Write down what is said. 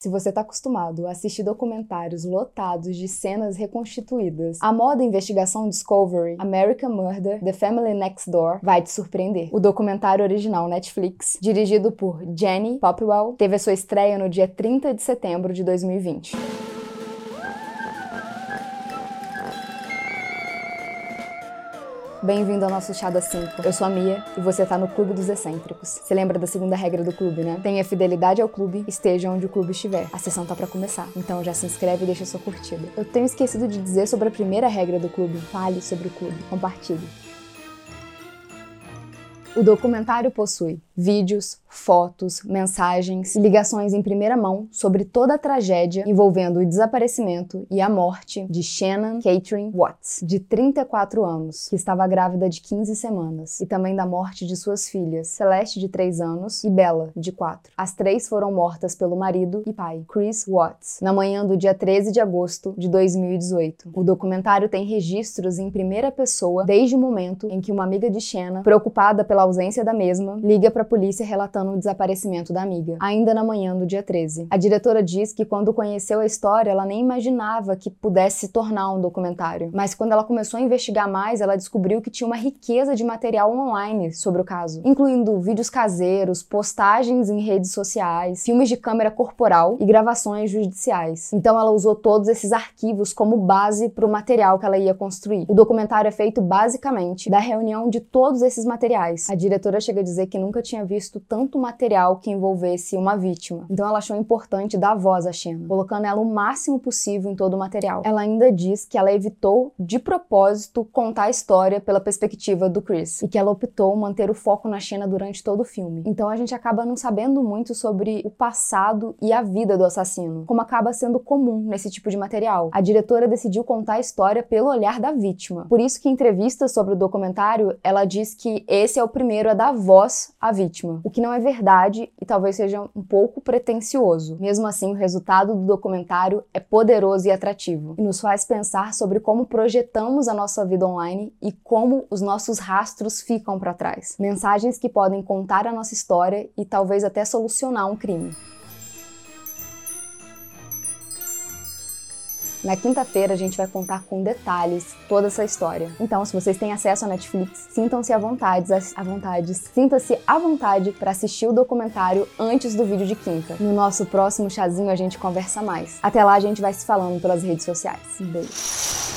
Se você está acostumado a assistir documentários lotados de cenas reconstituídas, a moda investigação Discovery, American Murder, The Family Next Door vai te surpreender. O documentário original Netflix, dirigido por Jenny Popwell, teve a sua estreia no dia 30 de setembro de 2020. Bem-vindo ao nosso Chá das 5. Eu sou a Mia e você tá no Clube dos Excêntricos. Você lembra da segunda regra do clube, né? Tenha fidelidade ao clube, esteja onde o clube estiver. A sessão tá para começar, então já se inscreve e deixa sua curtida. Eu tenho esquecido de dizer sobre a primeira regra do clube. Fale sobre o clube, compartilhe. O documentário possui vídeos, fotos, mensagens ligações em primeira mão sobre toda a tragédia envolvendo o desaparecimento e a morte de Shannon Catherine Watts, de 34 anos, que estava grávida de 15 semanas, e também da morte de suas filhas, Celeste, de 3 anos, e Bella, de 4. As três foram mortas pelo marido e pai, Chris Watts, na manhã do dia 13 de agosto de 2018. O documentário tem registros em primeira pessoa desde o momento em que uma amiga de Shannon, preocupada pela ausência da mesma, liga para polícia relatando o desaparecimento da amiga, ainda na manhã do dia 13. A diretora diz que quando conheceu a história, ela nem imaginava que pudesse se tornar um documentário, mas quando ela começou a investigar mais, ela descobriu que tinha uma riqueza de material online sobre o caso, incluindo vídeos caseiros, postagens em redes sociais, filmes de câmera corporal e gravações judiciais. Então ela usou todos esses arquivos como base para o material que ela ia construir. O documentário é feito basicamente da reunião de todos esses materiais. A diretora chega a dizer que nunca tinha visto tanto material que envolvesse uma vítima. Então ela achou importante dar voz à Xena, colocando ela o máximo possível em todo o material. Ela ainda diz que ela evitou de propósito contar a história pela perspectiva do Chris e que ela optou manter o foco na Xena durante todo o filme. Então a gente acaba não sabendo muito sobre o passado e a vida do assassino, como acaba sendo comum nesse tipo de material. A diretora decidiu contar a história pelo olhar da vítima. Por isso que em entrevistas sobre o documentário, ela diz que esse é o primeiro a dar voz à vítima, o que não é verdade e talvez seja um pouco pretensioso. Mesmo assim, o resultado do documentário é poderoso e atrativo e nos faz pensar sobre como projetamos a nossa vida online e como os nossos rastros ficam para trás. Mensagens que podem contar a nossa história e talvez até solucionar um crime. Na quinta-feira a gente vai contar com detalhes toda essa história. Então, se vocês têm acesso à Netflix, sintam-se à vontade, à vontade, sinta-se à vontade para assistir o documentário antes do vídeo de quinta. No nosso próximo chazinho a gente conversa mais. Até lá a gente vai se falando pelas redes sociais. Um beijo.